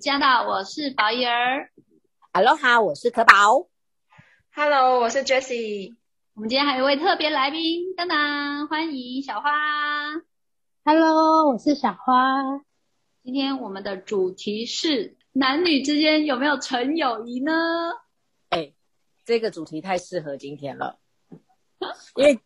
加纳，我是宝怡儿。Hello 哈，我是可宝。Hello，我是 Jessie。我们今天还有一位特别来宾，当当，欢迎小花。Hello，我是小花。今天我们的主题是男女之间有没有纯友谊呢？哎、欸，这个主题太适合今天了，因为。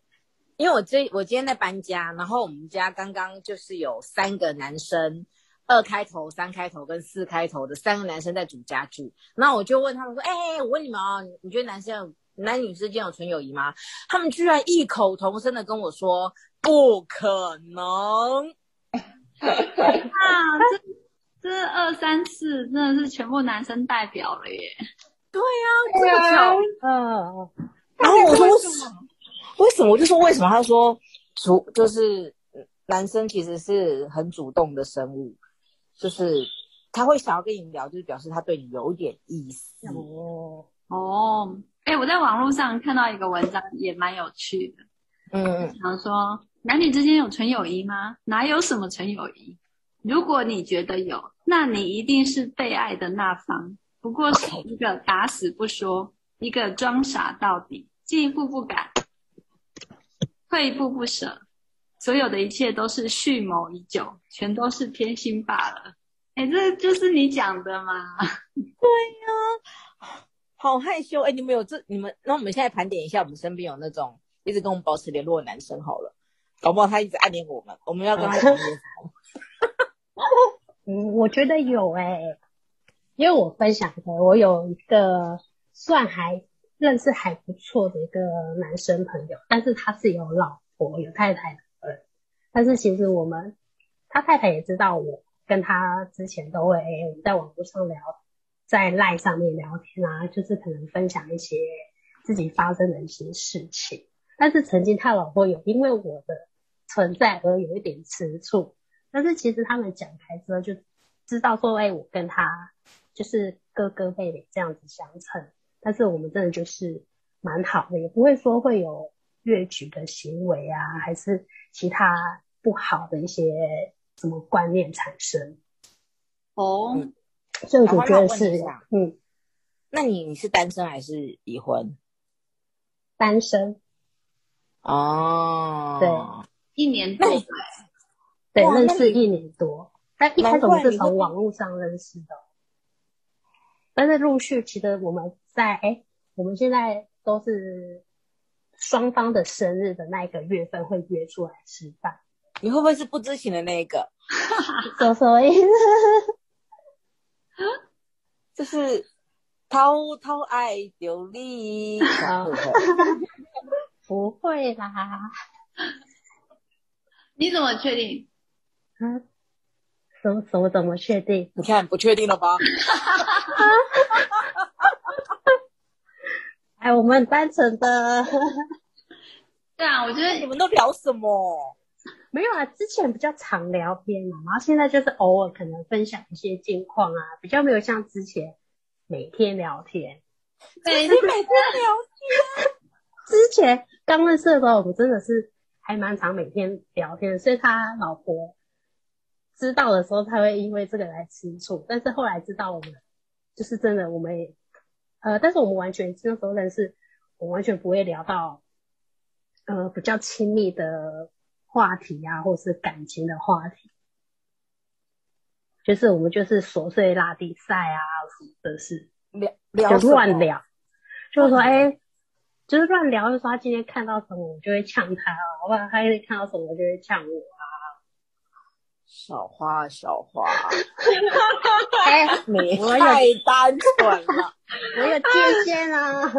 因为我这我今天在搬家，然后我们家刚刚就是有三个男生，二开头、三开头跟四开头的三个男生在组家具，那我就问他们说：“哎、欸，我问你们啊，你觉得男生男女之间有纯友谊吗？”他们居然异口同声的跟我说：“不可能！”啊，这这二三四真的是全部男生代表了耶！对呀、啊，这么巧，嗯，然后我说为什么？为什么？我就说为什么？他说主就是男生其实是很主动的生物，就是他会想要跟你聊，就是表示他对你有点意思。哦哦，哎，我在网络上看到一个文章，也蛮有趣的。嗯嗯，想说男女之间有纯友谊吗？哪有什么纯友谊？如果你觉得有，那你一定是被爱的那方。不过是一个打死不说，一个装傻到底，进一步不敢。退一步不舍，所有的一切都是蓄谋已久，全都是偏心罢了。哎，这就是你讲的吗？对呀、啊，好害羞。哎，你们有这？你们那我们现在盘点一下，我们身边有那种一直跟我们保持联络的男生好了，搞不好他一直暗恋我们，我们要跟他讲什么？嗯，我觉得有哎、欸，因为我分享的，我有一个算还。认识还不错的一个男生朋友，但是他是有老婆有太太的人，但是其实我们他太太也知道我跟他之前都会我们在网络上聊，在赖上面聊天啊，就是可能分享一些自己发生的一些事情，但是曾经他老婆有因为我的存在而有一点吃醋，但是其实他们讲开之后就知道说，哎，我跟他就是哥哥妹妹这样子相称。但是我们真的就是蛮好的，也不会说会有越矩的行为啊，还是其他不好的一些什么观念产生。哦，所以我觉得是，嗯，那你你是单身还是已婚？单身。哦，对，一年多，对，认识一年多，但一开始我们是从网络上认识的，但是陆续其实我们。在哎，我们现在都是双方的生日的那一个月份会约出来吃饭。你会不会是不知情的那一个？什么意思？就是偷偷爱丢你？不会啦。你怎么确定？嗯，什么什么怎么确定？你看不确定了吧？哎，我们很单纯的。对啊，我觉得你们都聊什么？没有啊，之前比较常聊天嘛，然后现在就是偶尔可能分享一些近况啊，比较没有像之前每天聊天。对，你每天聊天。之前刚认识的时候，我们真的是还蛮常每天聊天的，所以他老婆知道的时候，他会因为这个来吃醋。但是后来知道我们就是真的，我们也。呃，但是我们完全那时候认识，我完全不会聊到，呃，比较亲密的话题啊，或是感情的话题，就是我们就是琐碎拉低赛啊什么的事，聊聊就乱聊，就是说，哎、欸，就是乱聊，就说他今天看到什么，我就会呛他啊，或者他看到什么，就会呛我啊。小花，小花，哎、欸，你太单纯了，我有界限啊！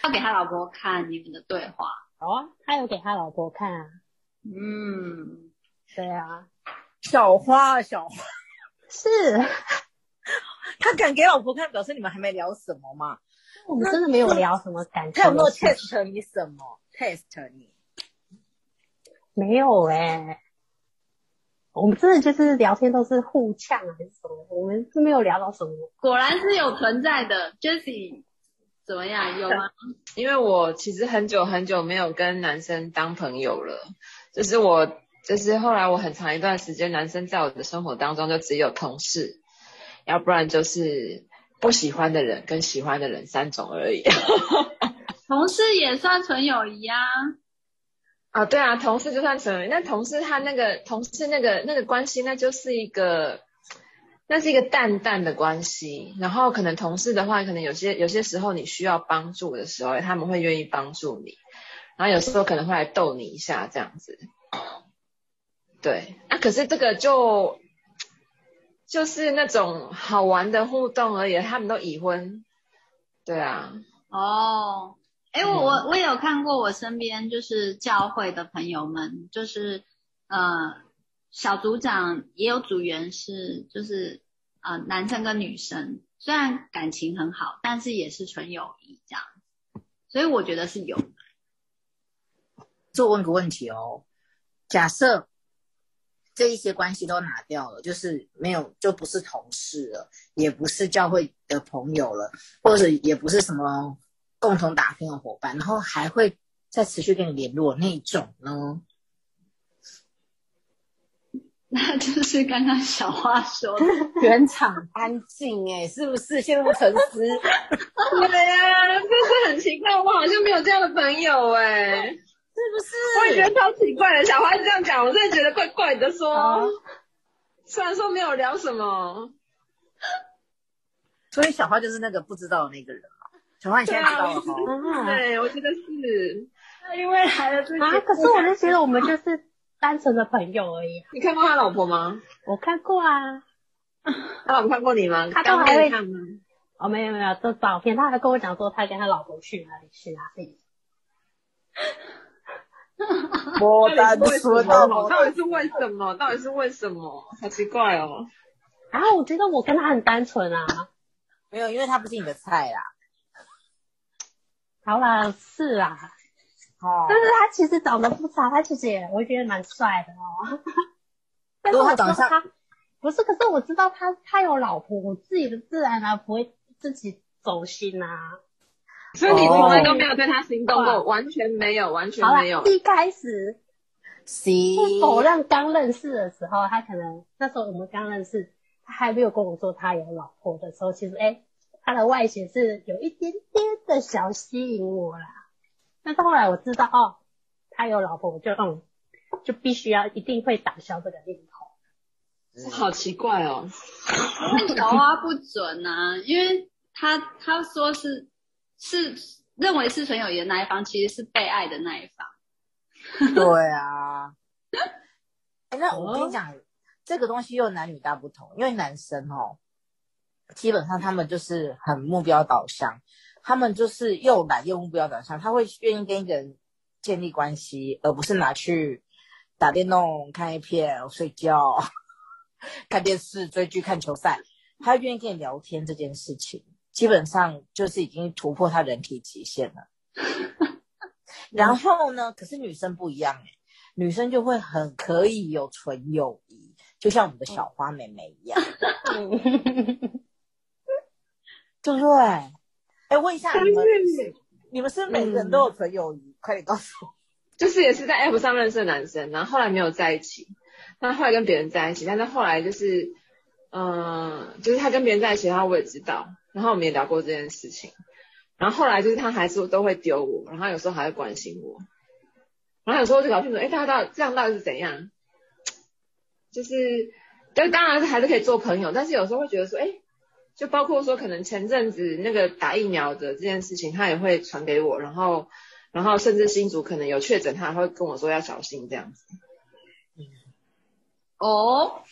他给他老婆看你们的对话，好啊，他有给他老婆看啊。嗯，对啊，小花，小花，是他敢给老婆看，表示你们还没聊什么嘛？我们真的没有聊什么感情。他有没有 test 你什么？test 你？没有哎、欸。我们真的就是聊天都是互呛还是什么？我们是没有聊到什么。果然是有存在的，Jessie 怎么样？有吗？因为我其实很久很久没有跟男生当朋友了，就是我就是后来我很长一段时间，男生在我的生活当中就只有同事，要不然就是不喜欢的人跟喜欢的人三种而已。同事也算纯友谊啊。啊，对啊，同事就算纯友谊，那同事他那个同事那个那个关系，那就是一个。那是一个淡淡的关系，然后可能同事的话，可能有些有些时候你需要帮助的时候，他们会愿意帮助你，然后有时候可能会来逗你一下这样子。对，那、可是这个就就是那种好玩的互动而已，他们都已婚。对啊。哦，哎，我我我也有看过，我身边就是教会的朋友们，就是呃。小组长也有组员是，就是呃男生跟女生，虽然感情很好，但是也是纯友谊这样，所以我觉得是有的。就问个问题哦，假设这一些关系都拿掉了，就是没有，就不是同事了，也不是教会的朋友了，或者也不是什么共同打拼的伙伴，然后还会再持续跟你联络那种呢？那就是刚刚小花说的，原厂安静哎，是不是陷入沉思？对呀，真是很奇怪，我好像没有这样的朋友哎，是不是？我也觉得超奇怪的。小花这样讲，我真的觉得怪怪的说。虽然说没有聊什么，所以小花就是那个不知道的那个人啊。小花你现在知道了吗？对，我觉得是。因为来了这些啊，可是我就觉得我们就是。单纯的朋友而已。你看过他老婆吗？我看过啊。他老婆看过你吗？他都还会看吗？哦，没有没有，这照片他还跟我讲说他跟他老婆去哪里去哪里。我单纯的，到底是为什么？到底是为什么？好奇怪哦。啊，我觉得我跟他很单纯啊。没有，因为他不是你的菜啦。好啦，是啊。哦，但是他其实长得不差，他其实也我觉得蛮帅的哦。但是我知道他不是，可是我知道他他有老婆，我自己的自然而不会自己走心呐、啊。所以你从来都没有对他心动过，完全没有，完全没有。一开始是否认刚认识的时候，他可能那时候我们刚认识，他还没有跟我说他有老婆的时候，其实哎、欸，他的外形是有一点点的小吸引我啦。但是后来我知道哦，他有老婆，我就嗯，就必须要一定会打消这个念头。好奇怪哦，因为小花不准啊，因为他他说是是认为是纯友谊的那一方，其实是被爱的那一方。对啊。哎，那我跟你讲，哦，这个东西又男女大不同，因为男生哦，基本上他们就是很目标导向。他们就是又懒又目标导向，他会愿意跟一个人建立关系，而不是拿去打电动、看一片、睡觉、看电视、追剧、看球赛。他愿意跟你聊天这件事情，基本上就是已经突破他人体极限了。然后呢，可是女生不一样哎，女生就会很可以有纯友谊，就像我们的小花妹妹一样，对不对？哎，问一下你们，你们是每个人都有纯友谊？嗯、快点告诉我。就是也是在 App 上认识的男生，然后后来没有在一起，那后来跟别人在一起，但是后来就是，嗯、呃，就是他跟别人在一起，然后我也知道，然后我们也聊过这件事情，然后后来就是他还是都会丢我，然后有时候还会关心我，然后有时候就搞清楚，哎，他到这样到底是怎样？就是，但当然是还是可以做朋友，但是有时候会觉得说，哎。就包括说，可能前阵子那个打疫苗的这件事情，他也会传给我，然后，然后甚至新竹可能有确诊，他还会跟我说要小心这样子。嗯。哦，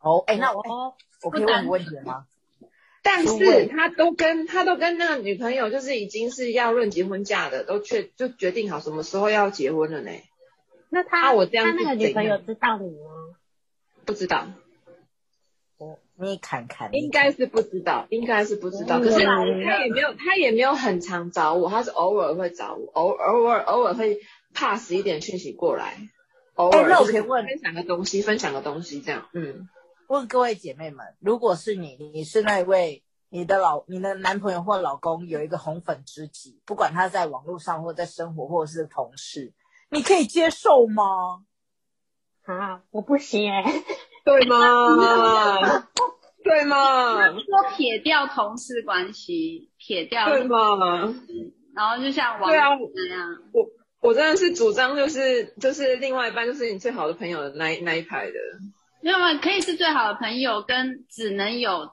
哦，哎，那我，我可以问个问题吗？但是他都跟他都跟那个女朋友，就是已经是要论结婚嫁的，都确就决定好什么时候要结婚了呢。那他，那我这样他那个女朋友知道你吗？不知道。你看看，应该是不知道，应该是不知道。可是他也没有，他也没有很常找我，他是偶尔会找我，偶偶尔偶尔会 pass 一点讯息过来，偶尔。那我可以问分享个东西，分享个东西这样。嗯，问各位姐妹们，如果是你，你是那位你的老你的男朋友或老公有一个红粉知己，不管他在网络上或在生活或者是同事，你可以接受吗？啊，我不行哎、欸。对吗？对吗？说撇掉同事关系，撇掉对吗？然后就像王对啊那样，我我真的是主张就是就是另外一半就是你最好的朋友的那一那一派的。没有吗？可以是最好的朋友，跟只能有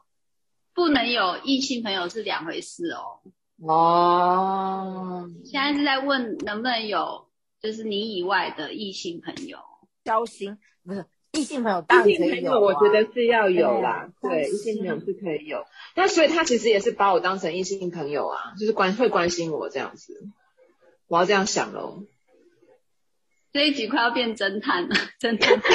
不能有异性朋友是两回事哦。哦，现在是在问能不能有就是你以外的异性朋友交心，不是异性朋友当然可以有，啊，我觉得是要有啦，对，异性朋友是可以有。那所以他其实也是把我当成异性朋友啊，就是关会关心我这样子，我要这样想喽。这一集快要变侦探了，侦探。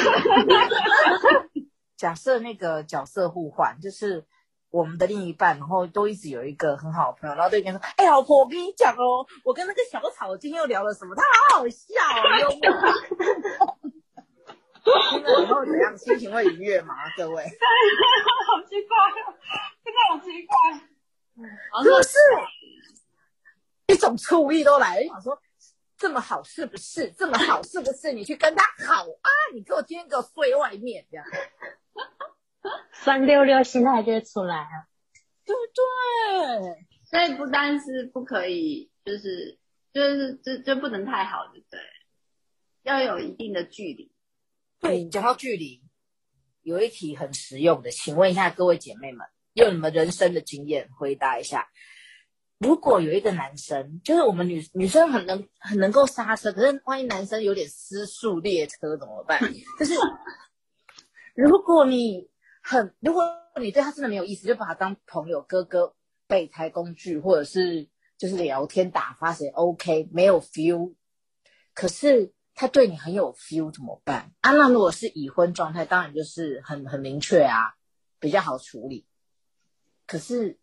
假设那个角色互换，就是我们的另一半，然后都一直有一个很好的朋友，然后对面说：“哎、欸，老婆，我跟你讲哦，我跟那个小草今天又聊了什么？他好好笑哦，幽默。”听了以后怎样？心情会愉悦吗？各位？好奇怪哦，真的好奇怪，就是？一种醋意都来了，想说。这么好是不是？这么好是不是？你去跟他好啊！你给我今天给我睡外面这样，酸溜溜心态就会出来了，对不对？所以不单是不可以，就是就是就就不能太好，对不对？要有一定的距离。对，讲到距离，有一题很实用的，请问一下各位姐妹们，用你们人生的经验回答一下。如果有一个男生，就是我们女女生很能很能够刹车，可是万一男生有点失速列车怎么办？就是如果你很，如果你对他真的没有意思，就把他当朋友、哥哥、备胎工具，或者是就是聊天打发谁 OK，没有 feel，可是他对你很有 feel 怎么办？啊，那如果是已婚状态，当然就是很很明确啊，比较好处理。可是。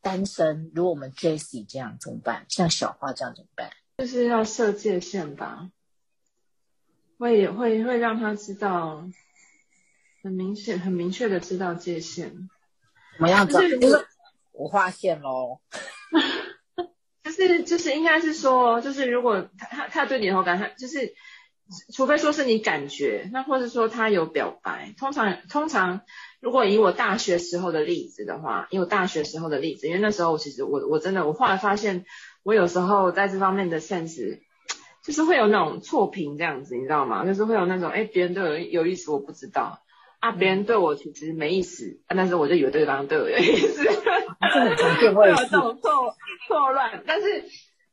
单身，如果我们 Jessie 这样怎么办？像小花这样怎么办？就是要设界限吧，会会会让他知道，很明显、很明确的知道界限。怎么样子？就是我画线喽。是就是应该是说，就是如果他他他对你有好感，他就是除非说是你感觉，那或者说他有表白，通常通常。如果以我大学时候的例子的话，以我大学时候的例子，因为那时候其实我我真的我后来发现，我有时候在这方面的 sense，就是会有那种错评这样子，你知道吗？就是会有那种，哎，别人对我有意思，我不知道啊，别人对我其实没意思，啊、但是我就以为对方对我有意思，这很常见，会有 这种错错乱。但是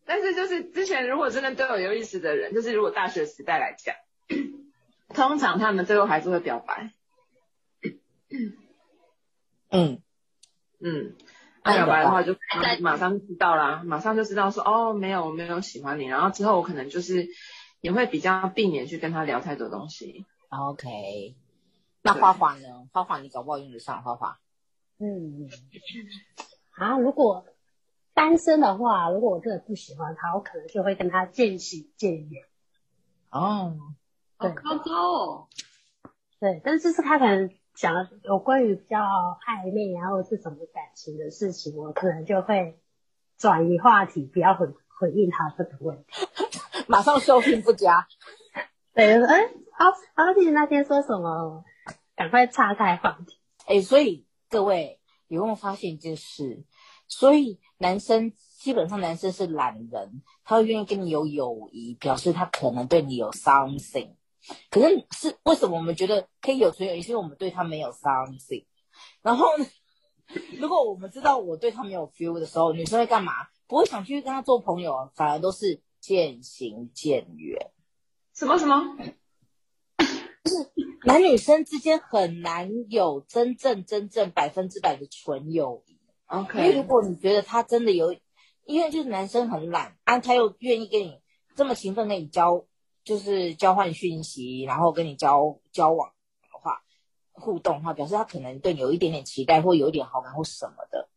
但是就是之前如果真的对我有意思的人，就是如果大学时代来讲，通常他们最后还是会表白。嗯。嗯，那表白的话就马上知道啦，马上就知道说哦，没有我没有喜欢你，然后之后我可能就是也会比较避免去跟他聊太多东西。OK，那花花呢？花花你搞不好用得上花花。嗯，啊，如果单身的话，如果我真的不喜欢他，我可能就会跟他渐行渐远。哦，对，好高哦。对，但是是他可能。讲有关于比较暧昧然后是什么感情的事情，我可能就会转移话题，不要回回应他这个问题，马上收听不佳。对，哎、欸，好，好，你那天说什么？赶快岔开话题。哎、欸，所以各位有没有发现一件事？所以男生基本上男生是懒人，他会愿意跟你有友谊，表示他可能对你有 something。可是是为什么我们觉得可以有存有？也是因为我们对他没有 something。然后呢，如果我们知道我对他没有 feel 的时候，女生会干嘛？不会想去跟他做朋友，反而都是渐行渐远。什么什么？就 是男女生之间很难有真正真正百分之百的纯友谊。OK。因为如果你觉得他真的有，因为就是男生很懒，啊，他又愿意跟你这么勤奋跟你交。就是交换讯息，然后跟你交交往的话，互动的话，表示他可能对你有一点点期待，或有一点好感，或什么的。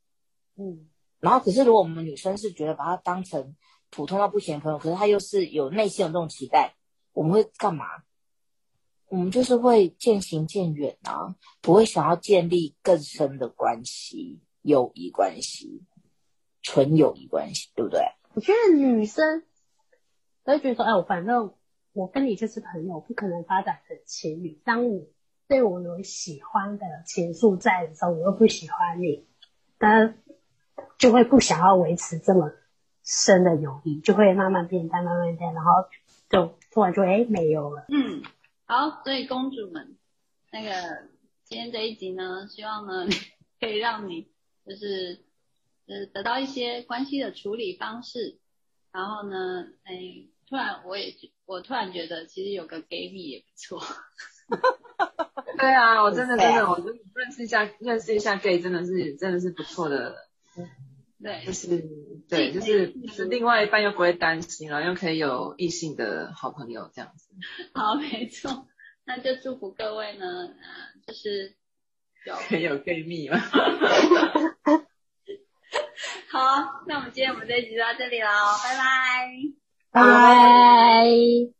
嗯，然后可是如果我们女生是觉得把他当成普通到不行的朋友，可是他又是有内心有这种期待，我们会干嘛？我们就是会渐行渐远啊，不会想要建立更深的关系，友谊关系，纯友谊关系，对不对？我觉得女生都会觉得说，哎，我反正。我跟你就是朋友，不可能发展成情侣。当你对我有喜欢的情愫在的时候，我又不喜欢你，那就会不想要维持这么深的友谊，就会慢慢变淡，慢慢变淡，然后就突然就哎没有了。嗯，好，所以公主们，那个今天这一集呢，希望呢 可以让你就是呃得到一些关系的处理方式，然后呢，哎，突然我也我突然觉得其实有个 gay 蜜也不错。对啊，我真的真的，我认识一下认识一下 gay 真的是真的是不错的。对，就是对，就是就是另外一半又不会担心，然后又可以有异性的好朋友这样子。好，没错，那就祝福各位呢，嗯，就是有可以有 gay 蜜吗？好，那我们今天我们这一集就到这里喽，拜拜，拜拜。